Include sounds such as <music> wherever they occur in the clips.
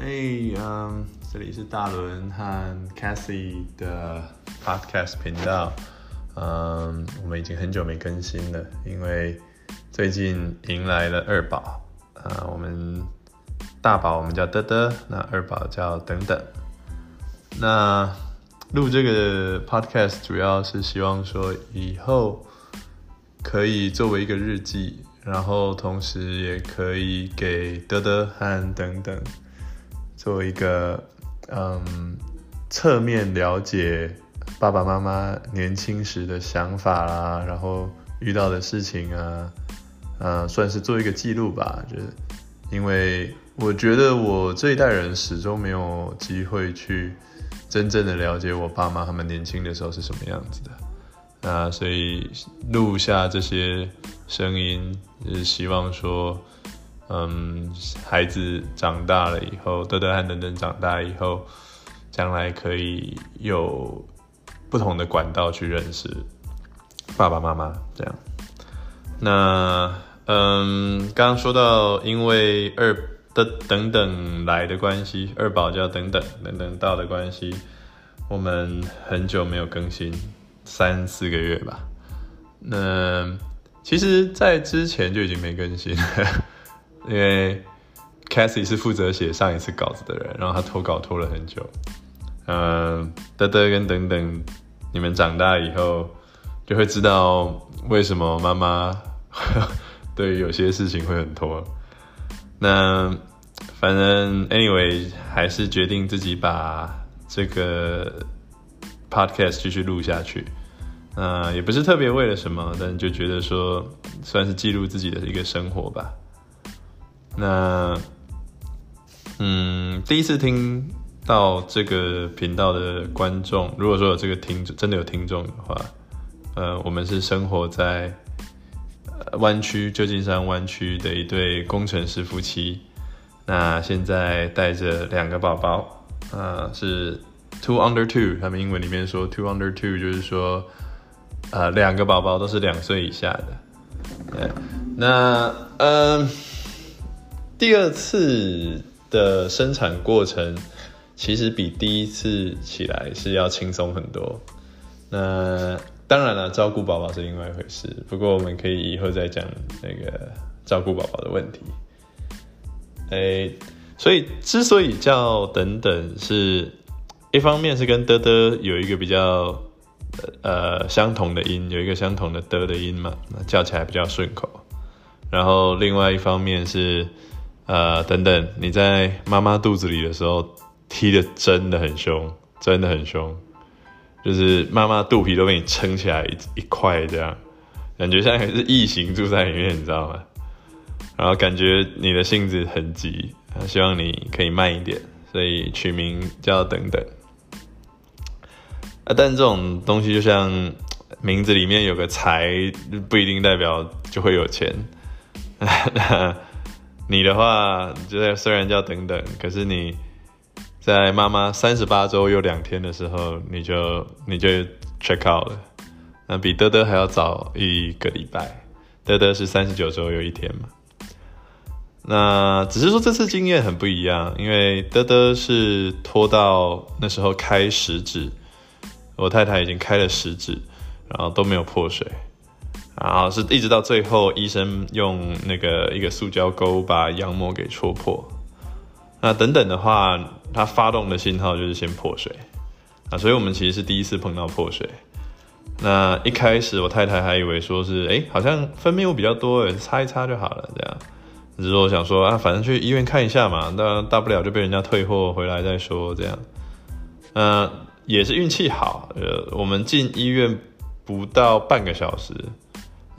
哎，嗯，这里是大伦和 Cassie 的 Podcast 频道。嗯，我们已经很久没更新了，因为最近迎来了二宝。啊，我们大宝我们叫德德，那二宝叫等等。那录这个 Podcast 主要是希望说以后可以作为一个日记，然后同时也可以给德德和等等。做一个嗯，侧面了解爸爸妈妈年轻时的想法啦，然后遇到的事情啊，呃，算是做一个记录吧。就是因为我觉得我这一代人始终没有机会去真正的了解我爸妈他们年轻的时候是什么样子的，那所以录下这些声音，是希望说。嗯，孩子长大了以后，德德和等等长大以后，将来可以有不同的管道去认识爸爸妈妈。这样，那嗯，刚刚说到因为二的等等来的关系，二宝叫等等等等到的关系，我们很久没有更新，三四个月吧。那其实，在之前就已经没更新。因为 Cassie 是负责写上一次稿子的人，然后他拖稿拖了很久。嗯，德德跟等等，你们长大以后就会知道为什么妈妈 <laughs> 对于有些事情会很拖。那反正 anyway 还是决定自己把这个 podcast 继续录下去。嗯，也不是特别为了什么，但就觉得说算是记录自己的一个生活吧。那，嗯，第一次听到这个频道的观众，如果说有这个听众，真的有听众的话，呃，我们是生活在湾区旧金山湾区的一对工程师夫妻。那现在带着两个宝宝，呃，是 two under two，他们英文里面说 two under two，就是说，呃，两个宝宝都是两岁以下的。对，那，嗯、第二次的生产过程，其实比第一次起来是要轻松很多。那当然了，照顾宝宝是另外一回事。不过我们可以以后再讲那个照顾宝宝的问题。哎，所以之所以叫等等，是一方面是跟的的有一个比较呃相同的音，有一个相同的的的音嘛，那叫起来比较顺口。然后另外一方面是。呃，等等，你在妈妈肚子里的时候踢得真的很凶，真的很凶，就是妈妈肚皮都被你撑起来一一块这样，感觉像是异形住在里面，你知道吗？然后感觉你的性子很急，希望你可以慢一点，所以取名叫等等。啊，但这种东西就像名字里面有个财，不一定代表就会有钱。<laughs> 你的话，就虽然叫等等，可是你在妈妈三十八周又两天的时候，你就你就 check out 了，那比德德还要早一个礼拜。德德是三十九周又一天嘛。那只是说这次经验很不一样，因为德德是拖到那时候开十指，我太太已经开了十指，然后都没有破水。然后是一直到最后，医生用那个一个塑胶钩把羊膜给戳破。那等等的话，它发动的信号就是先破水啊，所以我们其实是第一次碰到破水。那一开始我太太还以为说是，哎，好像分泌物比较多，擦一擦就好了，这样。只是我想说啊，反正去医院看一下嘛，那大不了就被人家退货回来再说，这样。嗯，也是运气好，呃，我们进医院不到半个小时。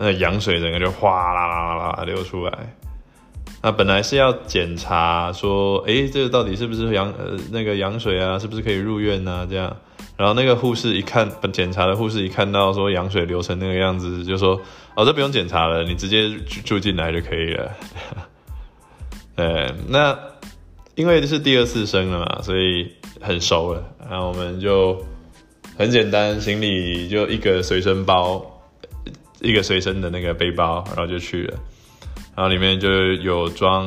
那羊水整个就哗啦啦啦啦流出来。那本来是要检查说，诶，这个到底是不是羊呃那个羊水啊，是不是可以入院啊？这样。然后那个护士一看，检查的护士一看到说羊水流成那个样子，就说，哦，这不用检查了，你直接住进来就可以了。<laughs> 对，那因为是第二次生了嘛，所以很熟了。然后我们就很简单，行李就一个随身包。一个随身的那个背包，然后就去了。然后里面就有装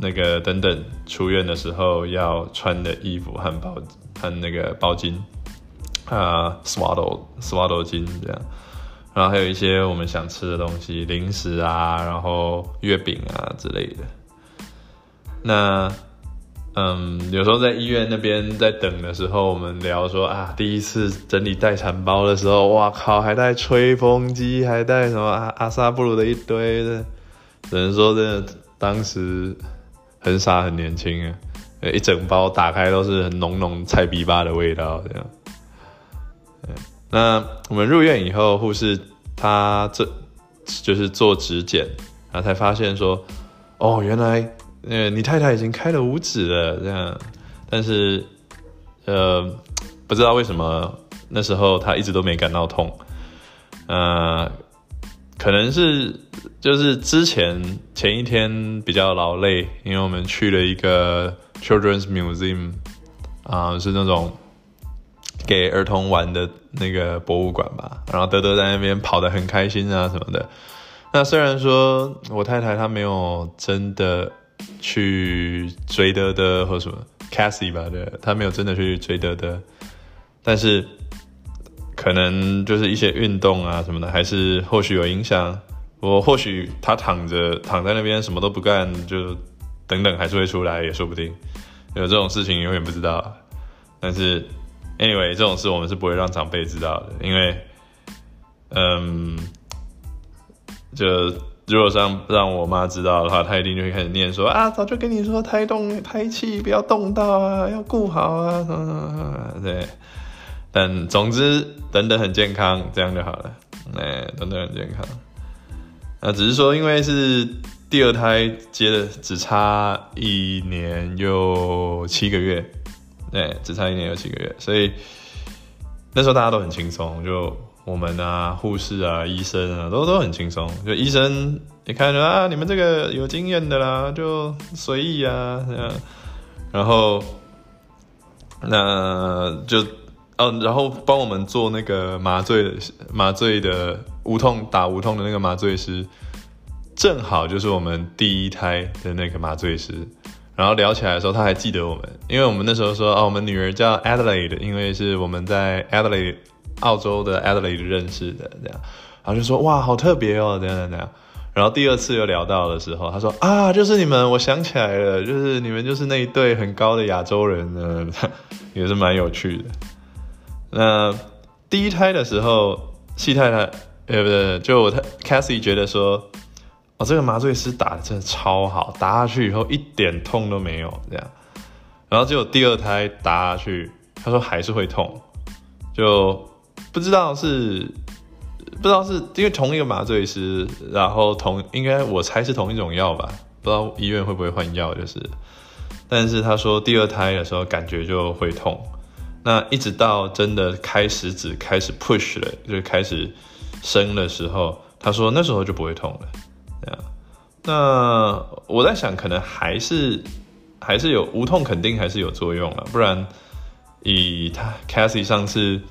那个等等出院的时候要穿的衣服和包和那个包巾啊，swaddle swaddle 巾这样，然后还有一些我们想吃的东西，零食啊，然后月饼啊之类的。那嗯，有时候在医院那边在等的时候，我们聊说啊，第一次整理待产包的时候，哇靠，还带吹风机，还带什么阿阿萨布鲁的一堆的。只能说，真的当时很傻很年轻啊！一整包打开都是很浓浓菜逼巴的味道，这样。那我们入院以后，护士他这就是做指检，然后才发现说，哦，原来呃你太太已经开了五指了，这样。但是呃不知道为什么那时候她一直都没感到痛，呃。可能是就是之前前一天比较劳累，因为我们去了一个 Children's Museum，啊、是那种给儿童玩的那个博物馆吧。然后德德在那边跑得很开心啊什么的。那虽然说我太太她没有真的去追德德或什么 Cassie 吧，对，他没有真的去追德德，但是。可能就是一些运动啊什么的，还是或许有影响。我或许他躺着躺在那边什么都不干，就等等还是会出来也说不定。有这种事情永远不知道。但是 anyway 这种事我们是不会让长辈知道的，因为嗯，就如果让让我妈知道的话，她一定就会开始念说啊，早就跟你说胎动胎气不要动到啊，要顾好啊什么什么，<laughs> 对。但总之，等等很健康，这样就好了。哎、等等很健康。那只是说，因为是第二胎接的，只差一年又七个月，对、只差一年又七个月，所以那时候大家都很轻松，就我们啊，护士啊，医生啊，都都很轻松。就医生一看啊，你们这个有经验的啦，就随意啊这样。然后那就。嗯，然后帮我们做那个麻醉的麻醉的无痛打无痛的那个麻醉师，正好就是我们第一胎的那个麻醉师。然后聊起来的时候，他还记得我们，因为我们那时候说，哦，我们女儿叫 Adelaide，因为是我们在 Adelaide 澳洲的 Adelaide 认识的，这样。然后就说，哇，好特别哦，这样这样。然后第二次又聊到的时候，他说，啊，就是你们，我想起来了，就是你们就是那一对很高的亚洲人呢，<laughs> 也是蛮有趣的。那第一胎的时候，西太太，呃，不对，就我 Cassie 觉得说，哦，这个麻醉师打的真的超好，打下去以后一点痛都没有，这样。然后结果第二胎打下去，他说还是会痛，就不知道是不知道是因为同一个麻醉师，然后同应该我猜是同一种药吧，不知道医院会不会换药，就是。但是他说第二胎的时候感觉就会痛。那一直到真的开始只开始 push 了，就是开始生的时候，他说那时候就不会痛了。这样，那我在想，可能还是还是有无痛，肯定还是有作用了，不然以他 Cassie 上次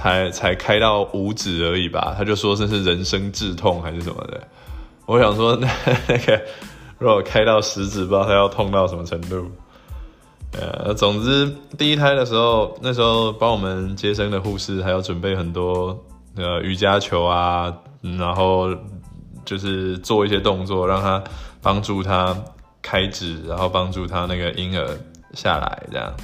才才开到五指而已吧，他就说这是人生至痛还是什么的。我想说那那个如果开到十指，不知道他要痛到什么程度。呃，总之第一胎的时候，那时候帮我们接生的护士还要准备很多呃瑜伽球啊，然后就是做一些动作，让他帮助他开指，然后帮助他那个婴儿下来这样。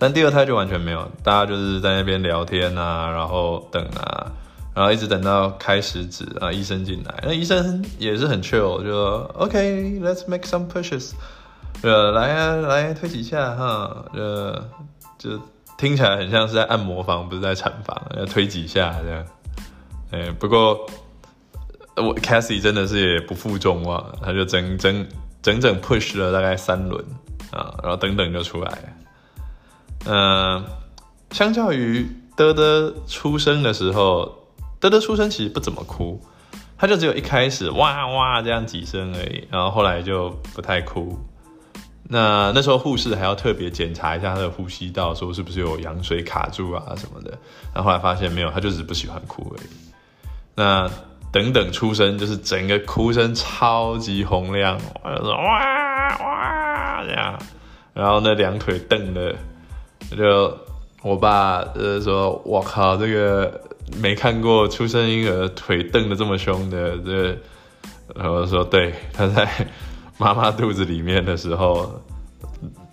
但第二胎就完全没有，大家就是在那边聊天啊，然后等啊，然后一直等到开始指啊，医生进来，那医生也是很 chill，就说 OK，let's make some pushes。呃，来啊，来推几下哈，呃，就听起来很像是在按摩房，不是在产房，要推几下这样。哎，不过我 Cassie 真的是也不负众望，他就整整整整 push 了大概三轮啊，然后等等就出来。了、呃，相较于德德出生的时候，德德出生其实不怎么哭，他就只有一开始哇哇这样几声而已，然后后来就不太哭。那那时候护士还要特别检查一下他的呼吸道，说是不是有羊水卡住啊什么的。然后后来发现没有，他就只是不喜欢哭而已。那等等出生，就是整个哭声超级洪亮，哇哇这样，然后那两腿蹬的，就我爸呃说，我靠，这个没看过出生婴儿腿蹬的这么凶的，这，然后说对，他在妈妈肚子里面的时候，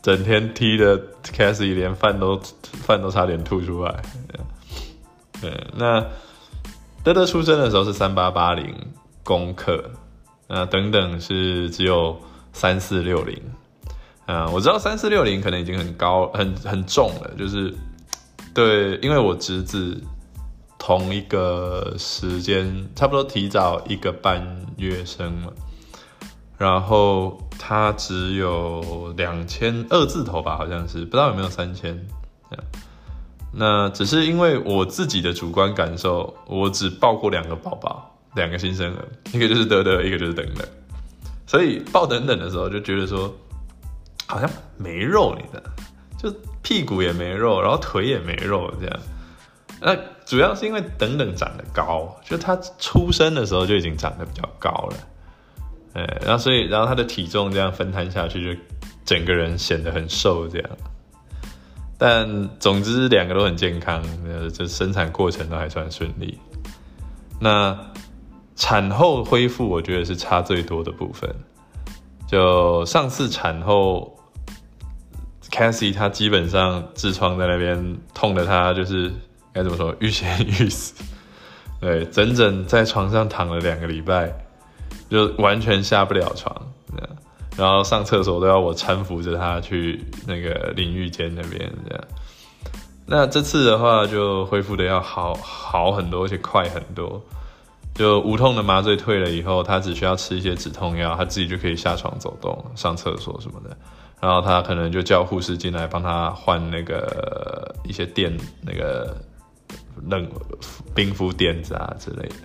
整天踢的 Cassie 连饭都饭都差点吐出来，对，那。德德出生的时候是三八八零公克，那，等等是只有三四六零，啊，我知道三四六零可能已经很高很很重了，就是对，因为我侄子同一个时间差不多提早一个半月生了，然后他只有两千二字头吧，好像是不知道有没有三千。那只是因为我自己的主观感受，我只抱过两个宝宝，两个新生儿，一个就是德德，一个就是等等，所以抱等等的时候就觉得说，好像没肉，你的，就屁股也没肉，然后腿也没肉这样。那主要是因为等等长得高，就他出生的时候就已经长得比较高了，哎，然后所以然后他的体重这样分摊下去，就整个人显得很瘦这样。但总之两个都很健康，呃，这生产过程都还算顺利。那产后恢复，我觉得是差最多的部分。就上次产后，Cassie 她基本上痔疮在那边痛的，她就是该怎么说，欲仙欲死。<laughs> 对，整整在床上躺了两个礼拜，就完全下不了床。然后上厕所都要我搀扶着他去那个淋浴间那边这样。那这次的话就恢复的要好好很多，而且快很多。就无痛的麻醉退了以后，他只需要吃一些止痛药，他自己就可以下床走动、上厕所什么的。然后他可能就叫护士进来帮他换那个一些垫，那个冷冰敷垫子啊之类的。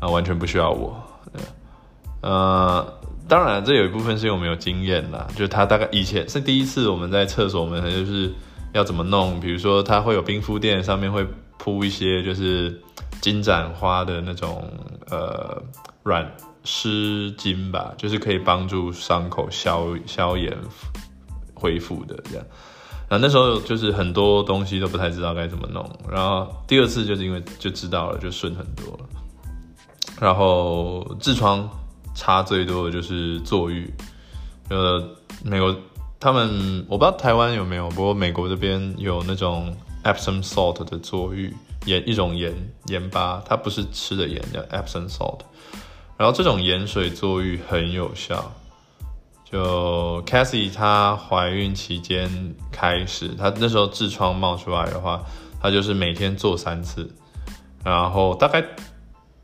啊，完全不需要我。呃。当然，这有一部分是因为我们有经验啦，就他大概以前是第一次我们在厕所，我们就是要怎么弄，比如说他会有冰敷垫，上面会铺一些就是金盏花的那种呃软湿巾吧，就是可以帮助伤口消消炎恢复的这样。然后那时候就是很多东西都不太知道该怎么弄，然后第二次就是因为就知道了，就顺很多了。然后痔疮。差最多的就是坐浴，呃，美国他们我不知道台湾有没有，不过美国这边有那种 Epsom salt 的坐浴盐，一种盐盐巴，它不是吃的盐，叫 Epsom salt。然后这种盐水坐浴很有效。就 Cassie 她怀孕期间开始，她那时候痔疮冒出来的话，她就是每天做三次，然后大概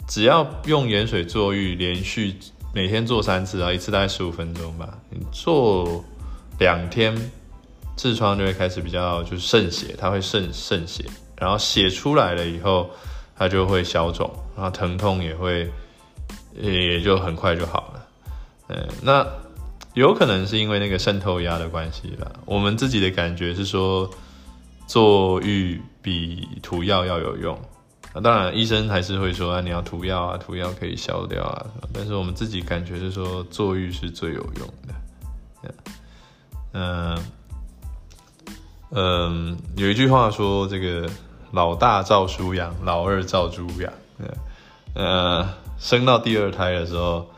只要用盐水坐浴连续。每天做三次然后，一次大概十五分钟吧。你做两天，痔疮就会开始比较就是渗血，它会渗渗血，然后血出来了以后，它就会消肿，然后疼痛也会也就很快就好了。嗯，那有可能是因为那个渗透压的关系吧。我们自己的感觉是说，坐浴比涂药要有用。那当然，医生还是会说啊，你要涂药啊，涂药可以消掉啊。但是我们自己感觉是说，坐浴是最有用的。嗯嗯，有一句话说，这个老大照书养，老二照猪养。呃，生到第二胎的时候，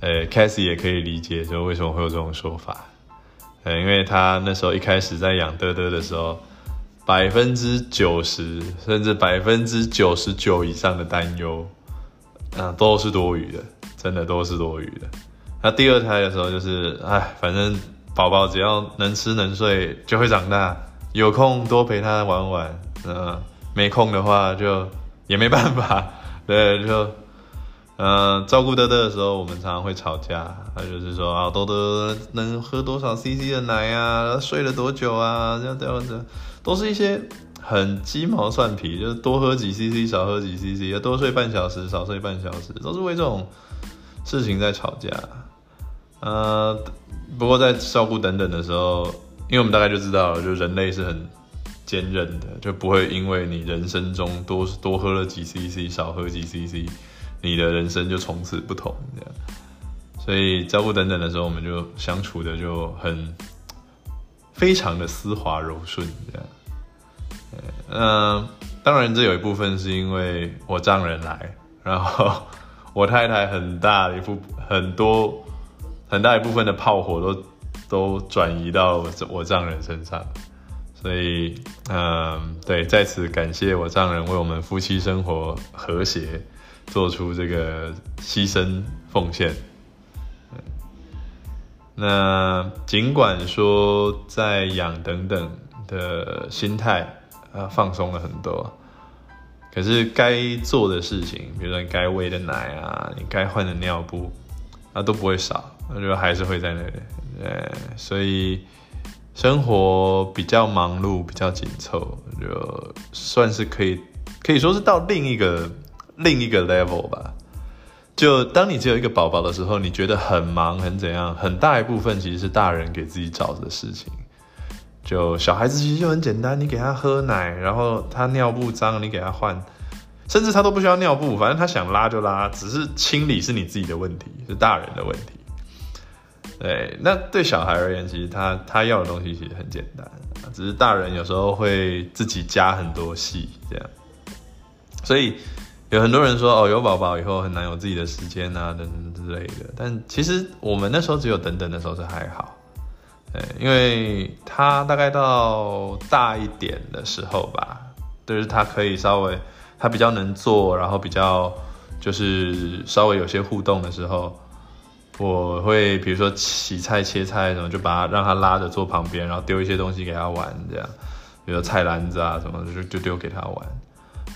诶，Cassie 也可以理解，就为什么会有这种说法。呃因为他那时候一开始在养德德的时候。百分之九十甚至百分之九十九以上的担忧，啊，都是多余的，真的都是多余的。那第二胎的时候就是，哎，反正宝宝只要能吃能睡就会长大，有空多陪他玩玩，嗯，没空的话就也没办法，对，就，嗯，照顾德德的时候，我们常常会吵架，他就是说啊，德德能喝多少 CC 的奶啊，睡了多久啊，这样这样子。都是一些很鸡毛蒜皮，就是多喝几 CC，少喝几 CC，多睡半小时，少睡半小时，都是为这种事情在吵架。呃，不过在照顾等等的时候，因为我们大概就知道了，就人类是很坚韧的，就不会因为你人生中多多喝了几 CC，少喝几 CC，你的人生就从此不同这样。所以照顾等等的时候，我们就相处的就很非常的丝滑柔顺这样。嗯，当然这有一部分是因为我丈人来，然后 <laughs> 我太太很大一部很多很大一部分的炮火都都转移到我我丈人身上。所以，嗯，对，在此感谢我丈人为我们夫妻生活和谐做出这个牺牲奉献。那尽管说在养等等的心态啊放松了很多，可是该做的事情，比如说你该喂的奶啊，你该换的尿布啊都不会少，那就还是会在那里。对，所以。生活比较忙碌，比较紧凑，就算是可以，可以说是到另一个另一个 level 吧。就当你只有一个宝宝的时候，你觉得很忙很怎样，很大一部分其实是大人给自己找的事情。就小孩子其实就很简单，你给他喝奶，然后他尿布脏，你给他换，甚至他都不需要尿布，反正他想拉就拉，只是清理是你自己的问题，是大人的问题。对，那对小孩而言，其实他他要的东西其实很简单，只是大人有时候会自己加很多戏这样。所以有很多人说，哦，有宝宝以后很难有自己的时间啊，等等之类的。但其实我们那时候只有等等的时候是还好，对，因为他大概到大一点的时候吧，就是他可以稍微他比较能做，然后比较就是稍微有些互动的时候。我会比如说洗菜切菜什么，就把他让他拉着坐旁边，然后丢一些东西给他玩，这样，比如菜篮子啊什么，就就丢给他玩。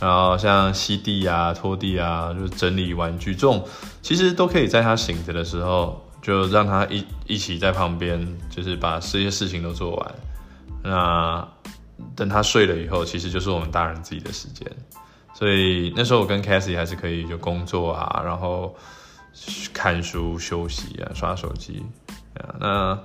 然后像吸地啊、拖地啊，就是整理玩具这种，其实都可以在他醒着的时候，就让他一一起在旁边，就是把这些事情都做完。那等他睡了以后，其实就是我们大人自己的时间。所以那时候我跟 Cassie 还是可以就工作啊，然后。看书、休息啊，刷手机啊。那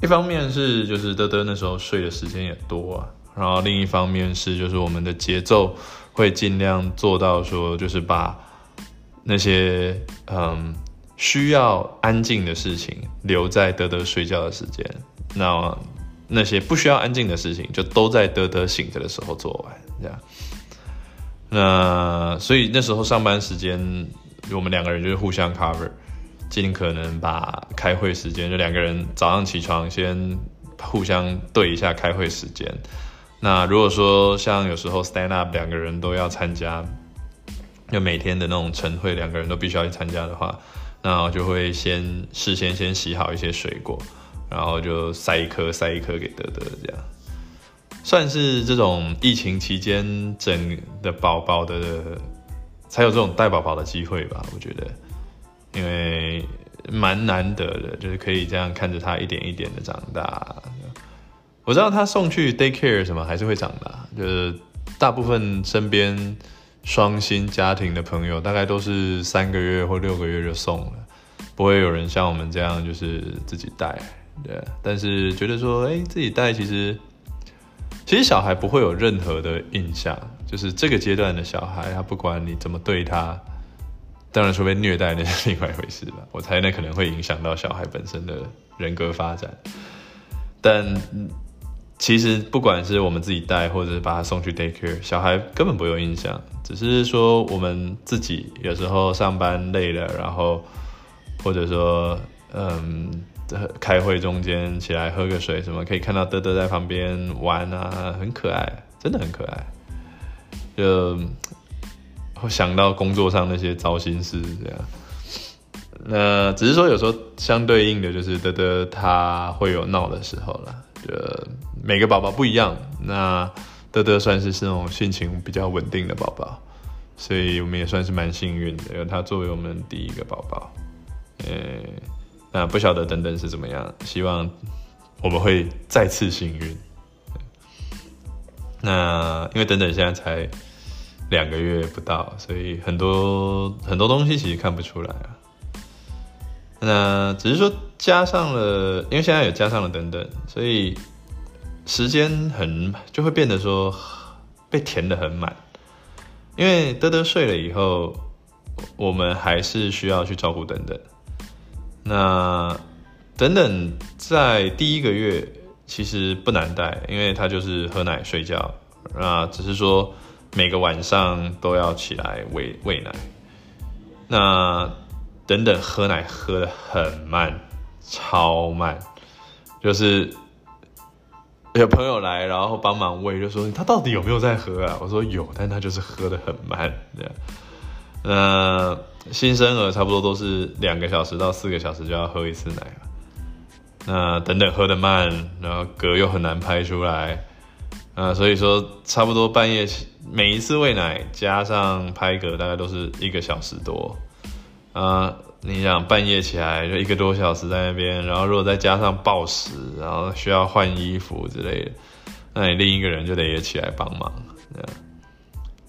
一方面是就是德德那时候睡的时间也多啊，然后另一方面是就是我们的节奏会尽量做到说，就是把那些嗯需要安静的事情留在德德睡觉的时间，那那些不需要安静的事情就都在德德醒着的时候做完，这样。那所以那时候上班时间。我们两个人就是互相 cover，尽可能把开会时间就两个人早上起床先互相对一下开会时间。那如果说像有时候 stand up 两个人都要参加，就每天的那种晨会两个人都必须要去参加的话，那我就会先事先先洗好一些水果，然后就塞一颗塞一颗给德德这样，算是这种疫情期间整的宝宝的。才有这种带宝宝的机会吧，我觉得，因为蛮难得的，就是可以这样看着他一点一点的长大。我知道他送去 daycare 什么还是会长大，就是大部分身边双薪家庭的朋友，大概都是三个月或六个月就送了，不会有人像我们这样就是自己带。对，但是觉得说，哎，自己带其实，其实小孩不会有任何的印象。就是这个阶段的小孩，他不管你怎么对他，当然除非虐待那是另外一回事吧。<laughs> 我猜那可能会影响到小孩本身的人格发展。但其实不管是我们自己带，或者是把他送去 daycare，小孩根本不会有印象。只是说我们自己有时候上班累了，然后或者说嗯，开会中间起来喝个水什么，可以看到德德在旁边玩啊，很可爱，真的很可爱。就会想到工作上那些糟心事这样，那只是说有时候相对应的就是德德他会有闹的时候了，就每个宝宝不一样，那德德算是是那种性情比较稳定的宝宝，所以我们也算是蛮幸运的，有他作为我们第一个宝宝。呃，那不晓得等等是怎么样，希望我们会再次幸运。那因为等等现在才。两个月不到，所以很多很多东西其实看不出来啊。那只是说加上了，因为现在有加上了等等，所以时间很就会变得说被填得很满。因为德德睡了以后，我们还是需要去照顾等等。那等等在第一个月其实不难带，因为他就是喝奶睡觉，啊，只是说每个晚上都要起来喂喂奶。那等等喝奶喝的很慢，超慢，就是。有朋友来，然后帮忙喂，就说他到底有没有在喝啊？我说有，但他就是喝的很慢。这样，那新生儿差不多都是两个小时到四个小时就要喝一次奶。那等等喝的慢，然后嗝又很难拍出来，啊，所以说差不多半夜每一次喂奶加上拍嗝，大概都是一个小时多，啊。你想半夜起来就一个多小时在那边，然后如果再加上暴食，然后需要换衣服之类的，那你另一个人就得也起来帮忙。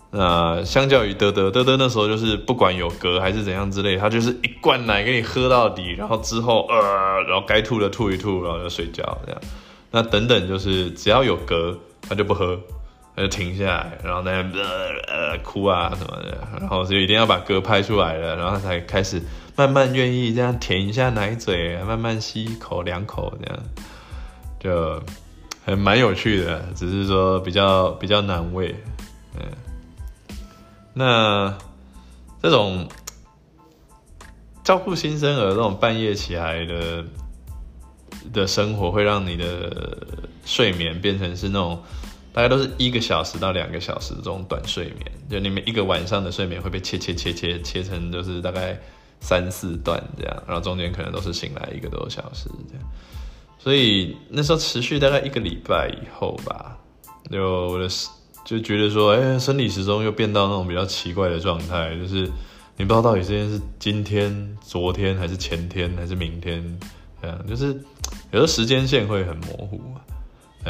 那相较于德德，德德那时候就是不管有嗝还是怎样之类，他就是一罐奶给你喝到底，然后之后呃，然后该吐的吐一吐，然后就睡觉这样。那等等就是只要有嗝，他就不喝。就停下来，然后那边呃哭啊什么的，然后就一定要把歌拍出来了，然后才开始慢慢愿意这样舔一下奶嘴，慢慢吸一口两口这样，就还蛮有趣的，只是说比较比较难喂，嗯，那这种照顾新生儿这种半夜起来的的生活，会让你的睡眠变成是那种。大概都是一个小时到两个小时这种短睡眠，就你们一个晚上的睡眠会被切切切切切成就是大概三四段这样，然后中间可能都是醒来一个多小时这样，所以那时候持续大概一个礼拜以后吧，就我的就觉得说，哎、生理时钟又变到那种比较奇怪的状态，就是你不知道到底这件事今天、昨天还是前天还是明天，这样就是有时候时间线会很模糊。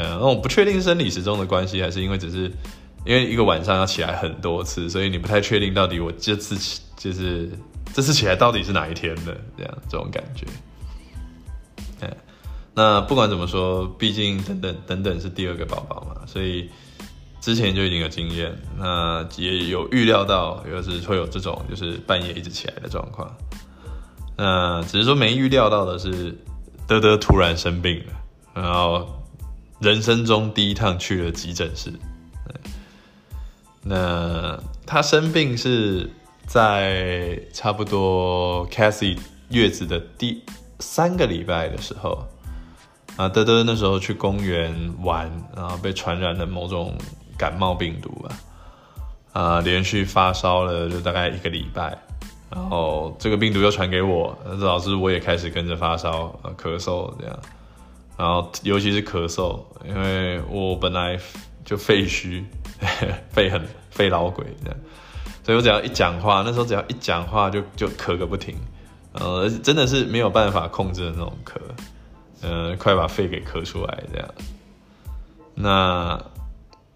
嗯，那我不确定生理时钟的关系，还是因为只是因为一个晚上要起来很多次，所以你不太确定到底我这次起就是这次起来到底是哪一天的这样这种感觉。那不管怎么说，毕竟等等等等是第二个宝宝嘛，所以之前就已经有经验，那也有预料到，有时会有这种就是半夜一直起来的状况。那只是说没预料到的是，德德突然生病了，然后。人生中第一趟去了急诊室，那他生病是在差不多 Cassie 月子的第三个礼拜的时候，啊，德德那时候去公园玩，然后被传染了某种感冒病毒吧，啊，连续发烧了就大概一个礼拜，然后这个病毒又传给我，导致我也开始跟着发烧、咳嗽这样。然后，尤其是咳嗽，因为我本来就肺虚，<laughs> 肺很肺老鬼这样，所以我只要一讲话，那时候只要一讲话就就咳个不停，呃，真的是没有办法控制的那种咳，呃，快把肺给咳出来这样。那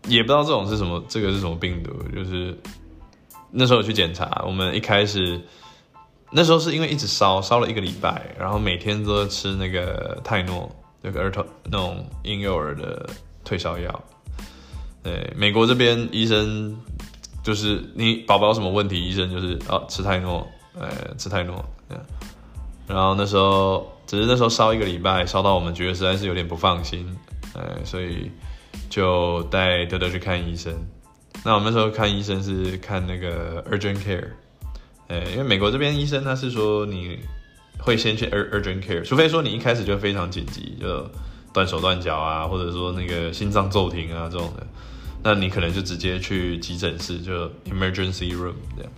也不知道这种是什么，这个是什么病毒，就是那时候我去检查，我们一开始那时候是因为一直烧，烧了一个礼拜，然后每天都吃那个泰诺。那个儿童那种婴幼儿的退烧药，对，美国这边医生就是你宝宝有什么问题，医生就是哦吃泰诺，呃吃泰诺，然后那时候只是那时候烧一个礼拜，烧到我们觉得实在是有点不放心，呃，所以就带德德去看医生。那我们那时候看医生是看那个 urgent care，呃，因为美国这边医生他是说你。会先去 urgent care，除非说你一开始就非常紧急，就断手断脚啊，或者说那个心脏骤停啊这种的，那你可能就直接去急诊室，就 emergency room 这样。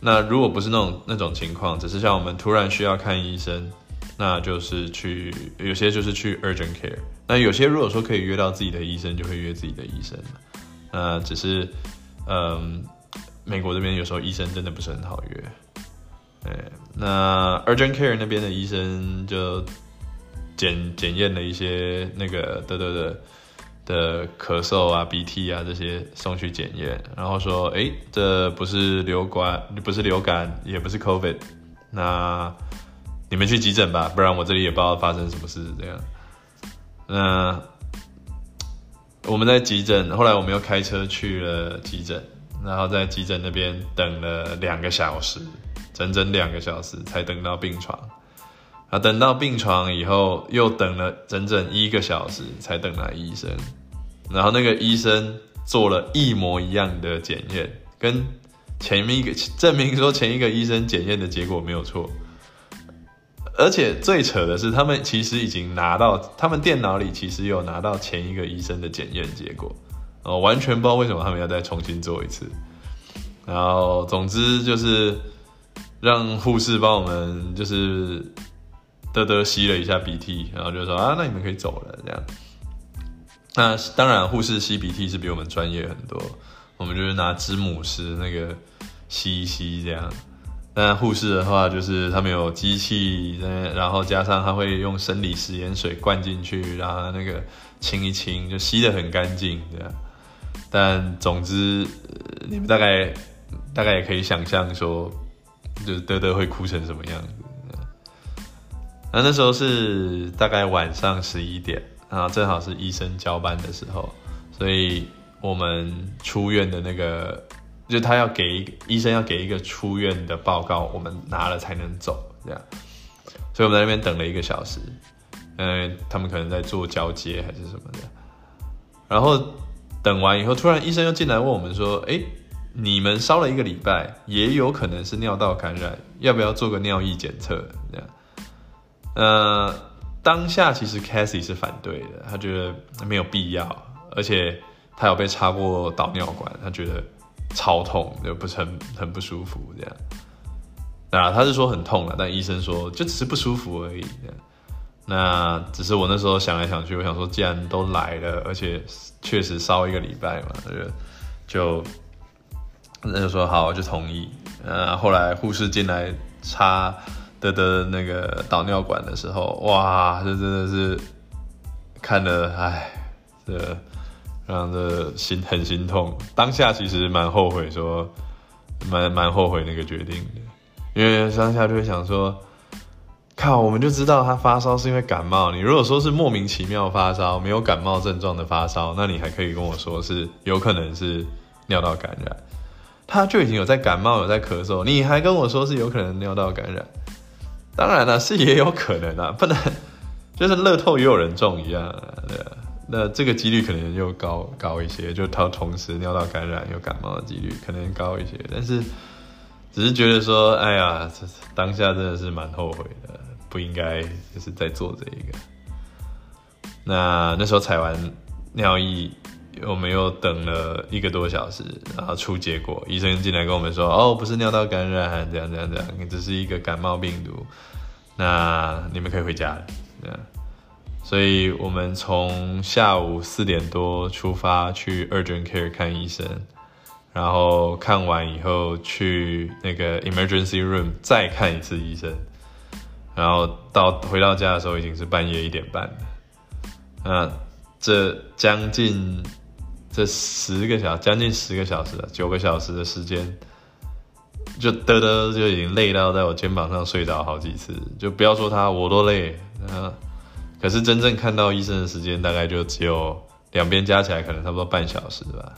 那如果不是那种那种情况，只是像我们突然需要看医生，那就是去有些就是去 urgent care。那有些如果说可以约到自己的医生，就会约自己的医生。那只是，嗯，美国这边有时候医生真的不是很好约。那 urgent care 那边的医生就检检验了一些那个德德的的咳嗽啊、鼻涕啊这些送去检验，然后说，哎，这不是流感，不是流感，也不是 COVID，那你们去急诊吧，不然我这里也不知道发生什么事。这样，那我们在急诊，后来我们又开车去了急诊，然后在急诊那边等了两个小时。整整两个小时才等到病床。啊，等到病床以后，又等了整整一个小时才等来医生。然后那个医生做了一模一样的检验，跟前面一个证明说前一个医生检验的结果没有错。而且最扯的是，他们其实已经拿到，他们电脑里其实有拿到前一个医生的检验结果。哦，完全不知道为什么他们要再重新做一次。然后，总之就是让护士帮我们就是嘚嘚吸了一下鼻涕，然后就说啊，那你们可以走了这样。那当然，护士吸鼻涕是比我们专业很多，我们就是拿支姆斯那个吸一吸这样。但护士的话，就是他们有机器，然后加上他会用生理食盐水灌进去，然后那个清一清，就吸得很干净这样。但总之，你们大概大概也可以想象说，就是德德会哭成什么样子。那那时候是大概晚上十一点，然后正好是医生交班的时候，所以我们出院的那个，就他要给一个医生要给一个出院的报告，我们拿了才能走，这样。所以我们在那边等了一个小时，嗯，他们可能在做交接还是什么的，然后。等完以后，突然医生又进来问我们说：“哎，你们烧了一个礼拜，也有可能是尿道感染，要不要做个尿液检测？”这样。呃，当下其实 Cassie 是反对的，他觉得没有必要，而且他有被插过导尿管，他觉得超痛，就不是很很不舒服这样。当然，他是说很痛了，但医生说就只是不舒服而已。那只是我那时候想来想去，我想说，既然都来了，而且确实烧一个礼拜嘛，就就那就说好，我就同意。呃，后来护士进来插的的那个导尿管的时候，哇，这真的是看了，唉，这让这心很心痛。当下其实蛮后悔，说蛮蛮后悔那个决定的，因为当下就会想说。靠，我们就知道他发烧是因为感冒。你如果说是莫名其妙发烧，没有感冒症状的发烧，那你还可以跟我说是有可能是尿道感染。他就已经有在感冒，有在咳嗽，你还跟我说是有可能尿道感染。当然了，是也有可能啊，不能就是乐透也有人中一样啊，对啊，那这个几率可能又高高一些，就他同时尿道感染有感冒的几率可能高一些，但是。只是觉得说，哎呀，这当下真的是蛮后悔的，不应该就是在做这一个。那那时候采完尿液，我们又等了一个多小时，然后出结果，医生进来跟我们说，哦，不是尿道感染，这样这样这样，你只是一个感冒病毒，那你们可以回家了。这样，所以我们从下午四点多出发去 urgent care 看医生。然后看完以后去那个 emergency room 再看一次医生，然后到回到家的时候已经是半夜一点半了。那这将近这十个小将近十个小时，九个小时的时间，就嘚嘚就已经累到在我肩膀上睡着好几次，就不要说他，我都累。啊，可是真正看到医生的时间大概就只有两边加起来可能差不多半小时吧。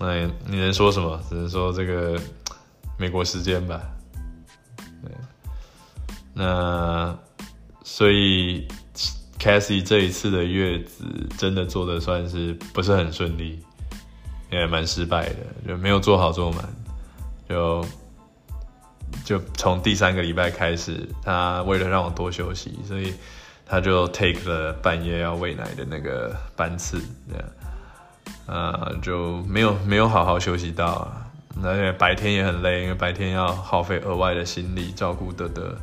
哎，你能说什么？只能说这个美国时间吧。对，那所以 Cassie 这一次的月子真的做的算是不是很顺利，也蛮失败的，就没有做好做满。就就从第三个礼拜开始，他为了让我多休息，所以他就 take 了半夜要喂奶的那个班次，这样。呃，就没有没有好好休息到啊，而且白天也很累，因为白天要耗费额外的心力照顾德德，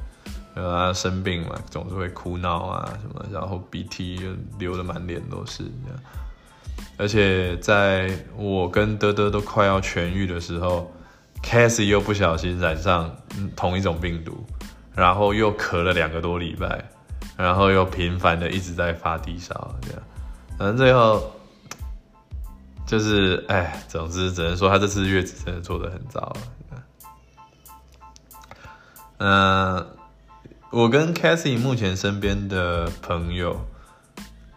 他生病嘛，总是会哭闹啊什么，然后鼻涕流得满脸都是这样，而且在我跟德德都快要痊愈的时候，Cassie 又不小心染上同一种病毒，然后又咳了两个多礼拜，然后又频繁的一直在发低烧，这样，反正最后。就是，哎，总之只能说他这次月子真的做得很糟。嗯、我跟 Cathy 目前身边的朋友，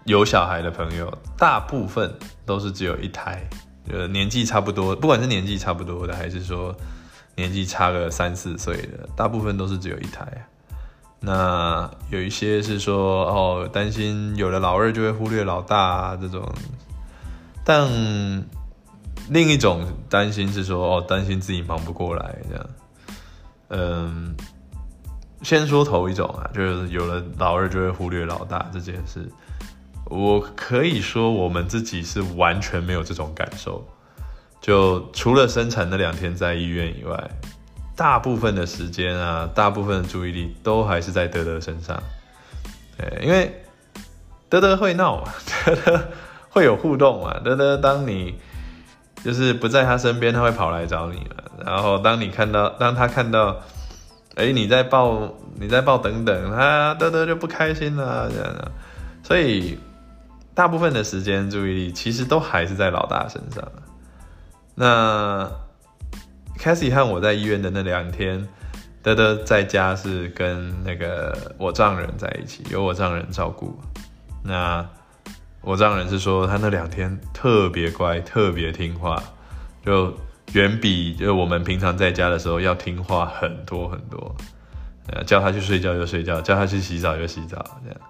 有小孩的朋友，大部分都是只有一胎，呃，年纪差不多，不管是年纪差不多的，还是说年纪差个三四岁的，大部分都是只有一台。那有一些是说哦，担心有了老二就会忽略老大啊这种，但另一种担心是说哦，担心自己忙不过来这样。嗯，先说头一种啊，就是有了老二就会忽略老大这件事，我可以说我们自己是完全没有这种感受，就除了生产那两天在医院以外，大部分的时间啊，大部分的注意力都还是在德德身上，对，因为德德会闹嘛，<laughs> 德德会有互动嘛，德德当你。就是不在他身边，他会跑来找你了。然后当你看到，当他看到，哎、你在抱，你在抱等等，他德德就不开心了，这样的。所以大部分的时间注意力其实都还是在老大身上。那 Cassie 和我在医院的那两天，德德在家是跟那个我丈人在一起，由我丈人照顾。那。我丈人是说，他那两天特别乖，特别听话，就远比就我们平常在家的时候要听话很多很多。呃，叫他去睡觉就睡觉，叫他去洗澡就洗澡，这样。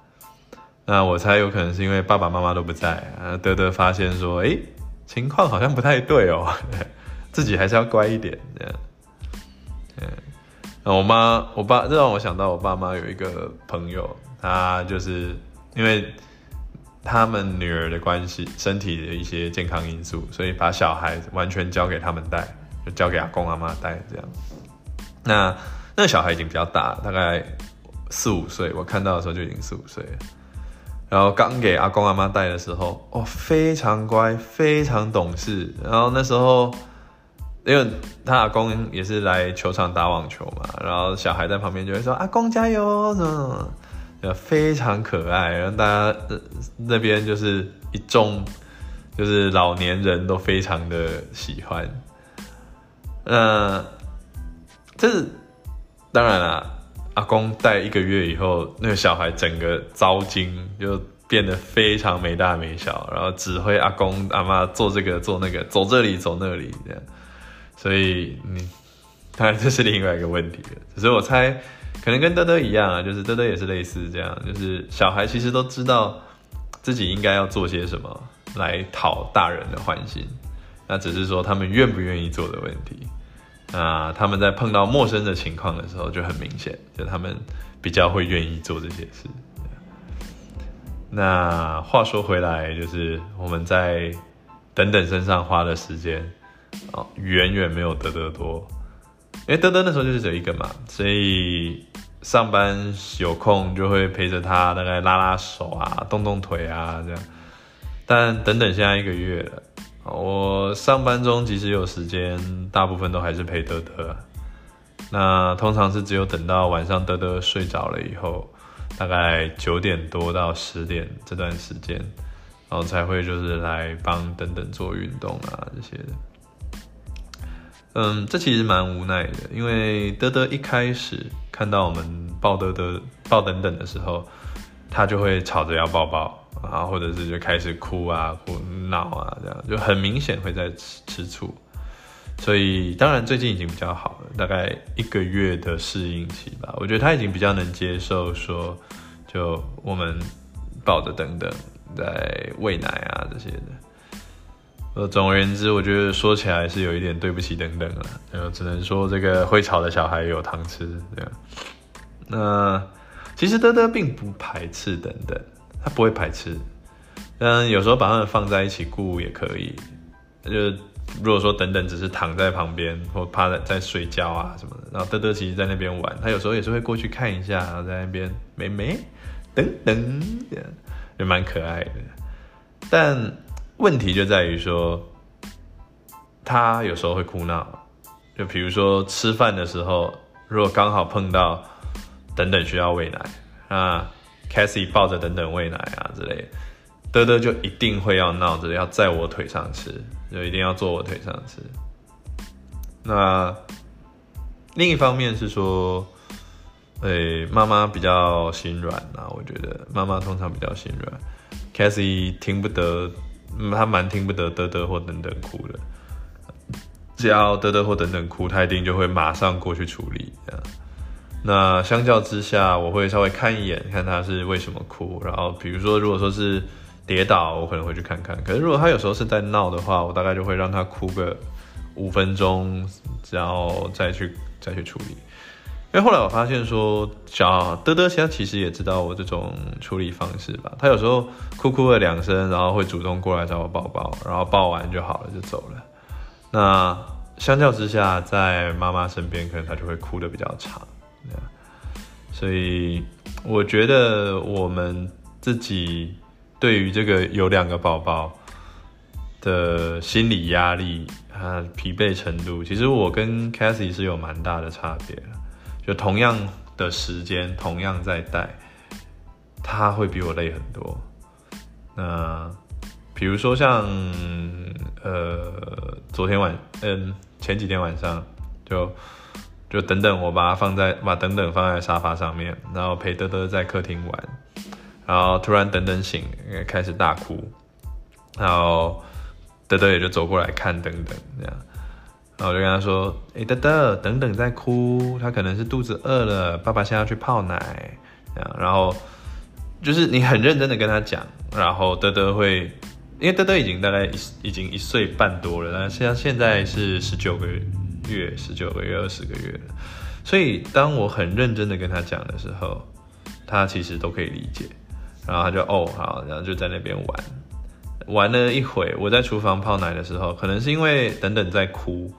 那我猜有可能是因为爸爸妈妈都不在，啊，德德发现说，诶，情况好像不太对哦，<laughs> 自己还是要乖一点，这样。嗯，那我妈、我爸，这让我想到我爸妈有一个朋友，他就是因为。他们女儿的关系，身体的一些健康因素，所以把小孩完全交给他们带，就交给阿公阿妈带这样。那那小孩已经比较大，大概四五岁，我看到的时候就已经四五岁了。然后刚给阿公阿妈带的时候，哦，非常乖，非常懂事。然后那时候，因为他阿公也是来球场打网球嘛，然后小孩在旁边就会说：“阿公加油！”什么非常可爱，然后大家那边就是一众，就是老年人都非常的喜欢。那这当然啦，阿公带一个月以后，那个小孩整个糟精，就变得非常没大没小，然后指挥阿公阿妈做这个做那个，走这里走那里这样。所以你当然这是另外一个问题了，只是我猜。可能跟德德一样啊，就是德德也是类似这样，就是小孩其实都知道自己应该要做些什么来讨大人的欢心，那只是说他们愿不愿意做的问题。那他们在碰到陌生的情况的时候就很明显，就他们比较会愿意做这些事。那话说回来，就是我们在等等身上花的时间哦，远远没有德德多。因为德德那时候就是只有一个嘛，所以上班有空就会陪着他，大概拉拉手啊，动动腿啊这样。但等等现在一个月了，我上班中即使有时间，大部分都还是陪德德。那通常是只有等到晚上德德睡着了以后，大概九点多到十点这段时间，然后才会就是来帮等等做运动啊这些。嗯，这其实蛮无奈的，因为德德一开始看到我们抱德德、抱等等的时候，他就会吵着要抱抱，然后或者是就开始哭啊、哭闹啊，这样就很明显会在吃吃醋。所以当然最近已经比较好了，大概一个月的适应期吧。我觉得他已经比较能接受说，就我们抱着等等在喂奶啊这些的。呃，总而言之，我觉得说起来是有一点对不起等等了，呃，只能说这个会吵的小孩有糖吃这样。那其实德德并不排斥等等，他不会排斥。嗯，有时候把他们放在一起顾也可以。就如果说等等只是躺在旁边或趴在在睡觉啊什么的，然后德德其实在那边玩，他有时候也是会过去看一下，然后在那边妹妹等等，也蛮可爱的。但问题就在于说，他有时候会哭闹，就比如说吃饭的时候，如果刚好碰到等等需要喂奶，啊，Cassie 抱着等等喂奶啊之类的，德德就一定会要闹着要在我腿上吃，就一定要坐我腿上吃。那另一方面是说，诶、欸，妈妈比较心软啊，我觉得妈妈通常比较心软，Cassie 听不得。嗯，他蛮听不得德德或等等哭的，只要德德或等等哭，他一定就会马上过去处理这样。那相较之下，我会稍微看一眼，看他是为什么哭。然后比如说，如果说是跌倒，我可能会去看看。可是如果他有时候是在闹的话，我大概就会让他哭个五分钟，然后再去再去处理。因为后来我发现说，小德德现在其实也知道我这种处理方式吧。他有时候哭哭了两声，然后会主动过来找我抱抱，然后抱完就好了，就走了。那相较之下，在妈妈身边，可能他就会哭得比较长。所以我觉得我们自己对于这个有两个宝宝的心理压力和疲惫程度，其实我跟 Cassie 是有蛮大的差别。就同样的时间，同样在带，他会比我累很多。那比如说像呃昨天晚嗯前几天晚上就就等等我把它放在把等等放在沙发上面，然后陪德德在客厅玩，然后突然等等醒开始大哭，然后德德也就走过来看等等这样。然后我就跟他说：“哎，德德，等等在哭，他可能是肚子饿了，爸爸现在要去泡奶。”这样，然后就是你很认真的跟他讲，然后德德会，因为德德已经大概一已经一岁半多了，但是他现在是十九个月，十九个月，二十个月了，所以当我很认真的跟他讲的时候，他其实都可以理解，然后他就哦好，然后就在那边玩，玩了一会，我在厨房泡奶的时候，可能是因为等等在哭。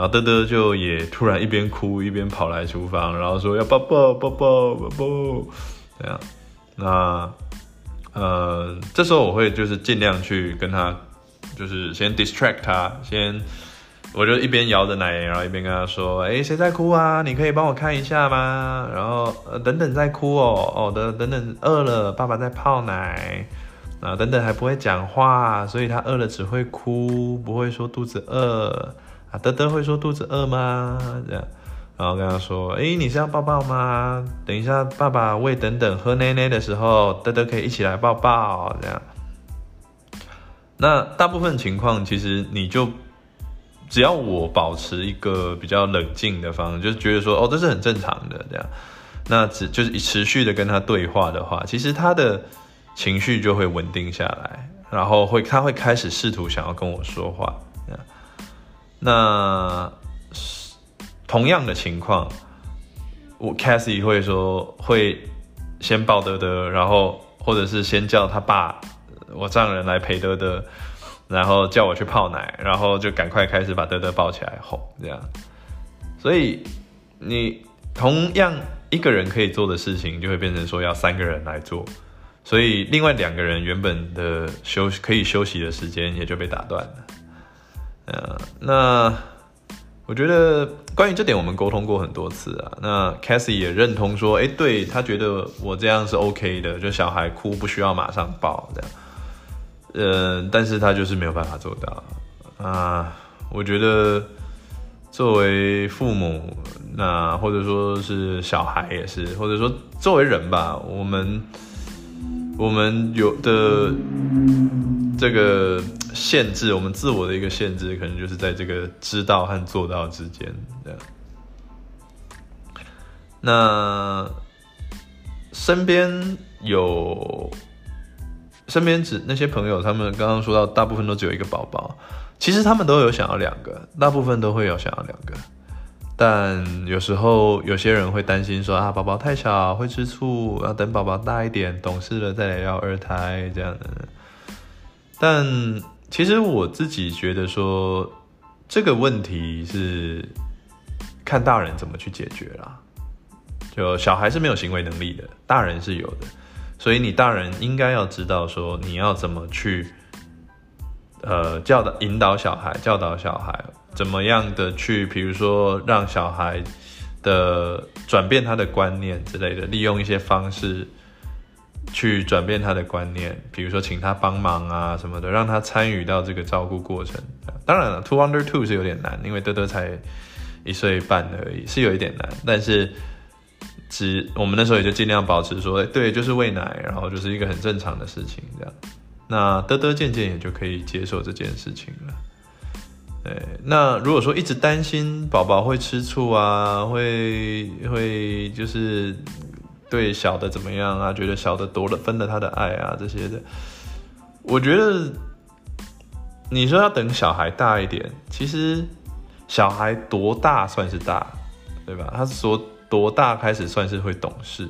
然后德德就也突然一边哭一边跑来厨房，然后说要抱抱抱抱抱抱，这样。那呃，这时候我会就是尽量去跟他，就是先 distract 他，先我就一边摇着奶，然后一边跟他说，哎，谁在哭啊？你可以帮我看一下吗？然后呃，等等在哭哦，哦的等等饿了，爸爸在泡奶。啊，等等还不会讲话，所以他饿了只会哭，不会说肚子饿。啊，德德会说肚子饿吗？这样，然后跟他说，诶，你是要抱抱吗？等一下爸爸喂等等喝奶奶的时候，德德可以一起来抱抱。这样，那大部分情况其实你就只要我保持一个比较冷静的方式，就是觉得说，哦，这是很正常的这样，那只就是持续的跟他对话的话，其实他的情绪就会稳定下来，然后会他会开始试图想要跟我说话。那同样的情况，我 Cassie 会说会先抱德德，然后或者是先叫他爸，我丈人来陪德德，然后叫我去泡奶，然后就赶快开始把德德抱起来哄这样。所以你同样一个人可以做的事情，就会变成说要三个人来做，所以另外两个人原本的休可以休息的时间也就被打断了。呃，那我觉得关于这点我们沟通过很多次啊。那 Cassie 也认同说，哎，对，他觉得我这样是 OK 的，就小孩哭不需要马上抱这样。呃，但是他就是没有办法做到啊。我觉得作为父母，那或者说是小孩也是，或者说作为人吧，我们我们有的这个。限制我们自我的一个限制，可能就是在这个知道和做到之间。这样，那身边有身边只那些朋友，他们刚刚说到，大部分都只有一个宝宝。其实他们都有想要两个，大部分都会有想要两个。但有时候有些人会担心说啊，宝宝太小会吃醋，要等宝宝大一点懂事了再来要二胎这样的。但其实我自己觉得说，这个问题是看大人怎么去解决啦。就小孩是没有行为能力的，大人是有的，所以你大人应该要知道说你要怎么去，呃，教导、引导小孩，教导小孩怎么样的去，比如说让小孩的转变他的观念之类的，利用一些方式。去转变他的观念，比如说请他帮忙啊什么的，让他参与到这个照顾过程。当然了，two under two 是有点难，因为德德才一岁半而已，是有一点难。但是只我们那时候也就尽量保持说，对，就是喂奶，然后就是一个很正常的事情这样。那德德渐渐也就可以接受这件事情了。对，那如果说一直担心宝宝会吃醋啊，会会就是对小的怎么样啊，觉得小的夺了分了他的爱啊这些的，我觉得你说要等小孩大一点，其实小孩多大算是大，对吧？他是说多大开始算是会懂事，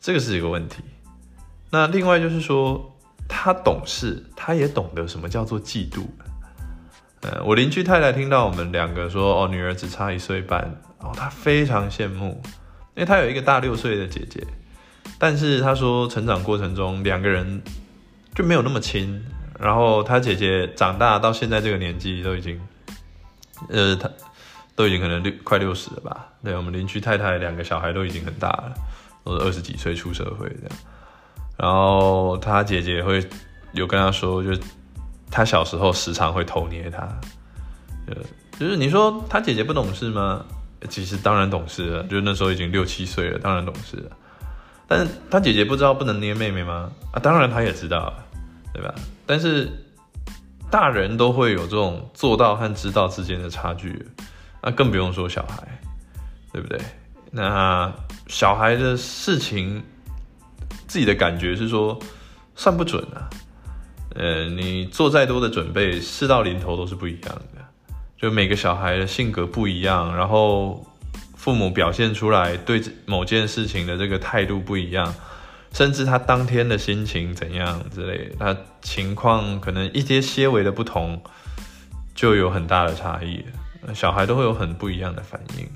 这个是一个问题。那另外就是说。他懂事，他也懂得什么叫做嫉妒。呃，我邻居太太听到我们两个说，哦，女儿只差一岁半，哦，她非常羡慕，因为她有一个大六岁的姐姐，但是她说成长过程中两个人就没有那么亲。然后她姐姐长大到现在这个年纪都已经，呃，她都已经可能六快六十了吧？对，我们邻居太太两个小孩都已经很大了，都是二十几岁出社会这样。然后她姐姐会有跟她说，就他小时候时常会偷捏他，呃，就是你说他姐姐不懂事吗？其实当然懂事了，就那时候已经六七岁了，当然懂事了。但是他姐姐不知道不能捏妹妹吗？啊，当然他也知道，对吧？但是大人都会有这种做到和知道之间的差距，那更不用说小孩，对不对？那小孩的事情。自己的感觉是说，算不准啊。呃，你做再多的准备，事到临头都是不一样的。就每个小孩的性格不一样，然后父母表现出来对某件事情的这个态度不一样，甚至他当天的心情怎样之类，他情况可能一些些微的不同，就有很大的差异。小孩都会有很不一样的反应。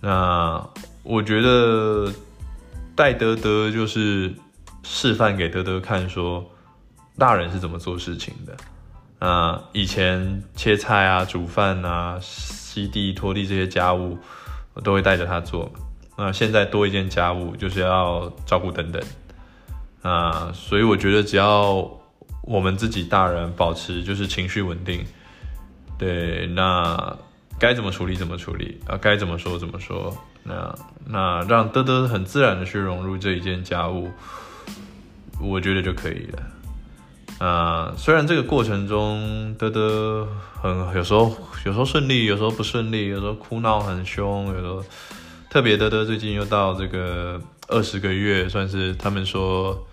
那我觉得。带德德就是示范给德德看，说大人是怎么做事情的。啊，以前切菜啊、煮饭啊、吸地、拖地这些家务，我都会带着他做。那现在多一件家务，就是要照顾等等。啊，所以我觉得只要我们自己大人保持就是情绪稳定，对，那该怎么处理怎么处理啊，该怎么说怎么说。那那让德德很自然的去融入这一件家务，我觉得就可以了。啊、呃，虽然这个过程中德德很有时候有时候顺利，有时候不顺利，有时候哭闹很凶，有时候特别德德最近又到这个二十个月，算是他们说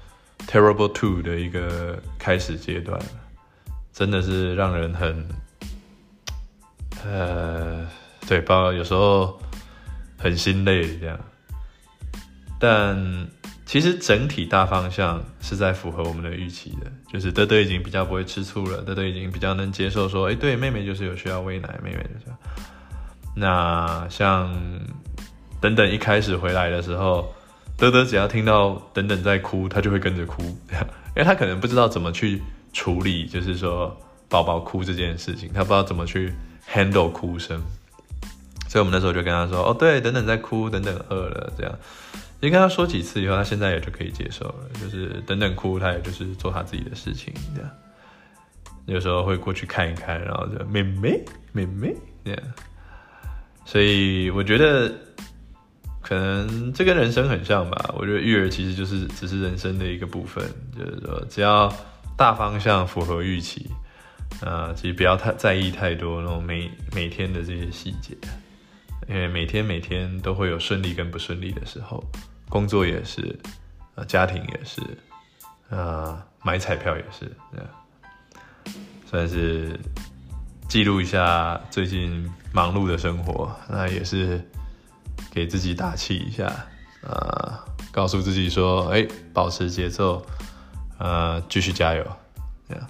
terrible two 的一个开始阶段，真的是让人很呃，对，包括有时候。很心累这样，但其实整体大方向是在符合我们的预期的，就是德德已经比较不会吃醋了，德德已经比较能接受说，哎，对，妹妹就是有需要喂奶，妹妹就是。那像等等一开始回来的时候，德德只要听到等等在哭，他就会跟着哭，<laughs> 因为他可能不知道怎么去处理，就是说宝宝哭这件事情，他不知道怎么去 handle 哭声。所以我们那时候就跟他说：“哦，对，等等在哭，等等饿了，这样。”你跟他说几次以后，他现在也就可以接受了，就是等等哭，他也就是做他自己的事情，这样。有时候会过去看一看，然后就妹妹妹妹这样。所以我觉得，可能这跟人生很像吧。我觉得育儿其实就是只是人生的一个部分，就是说只要大方向符合预期，啊，其实不要太在意太多那种每每天的这些细节。因为每天每天都会有顺利跟不顺利的时候，工作也是，啊，家庭也是，啊，买彩票也是，这样，算是记录一下最近忙碌的生活，那也是给自己打气一下，啊，告诉自己说，哎，保持节奏，啊，继续加油，这样。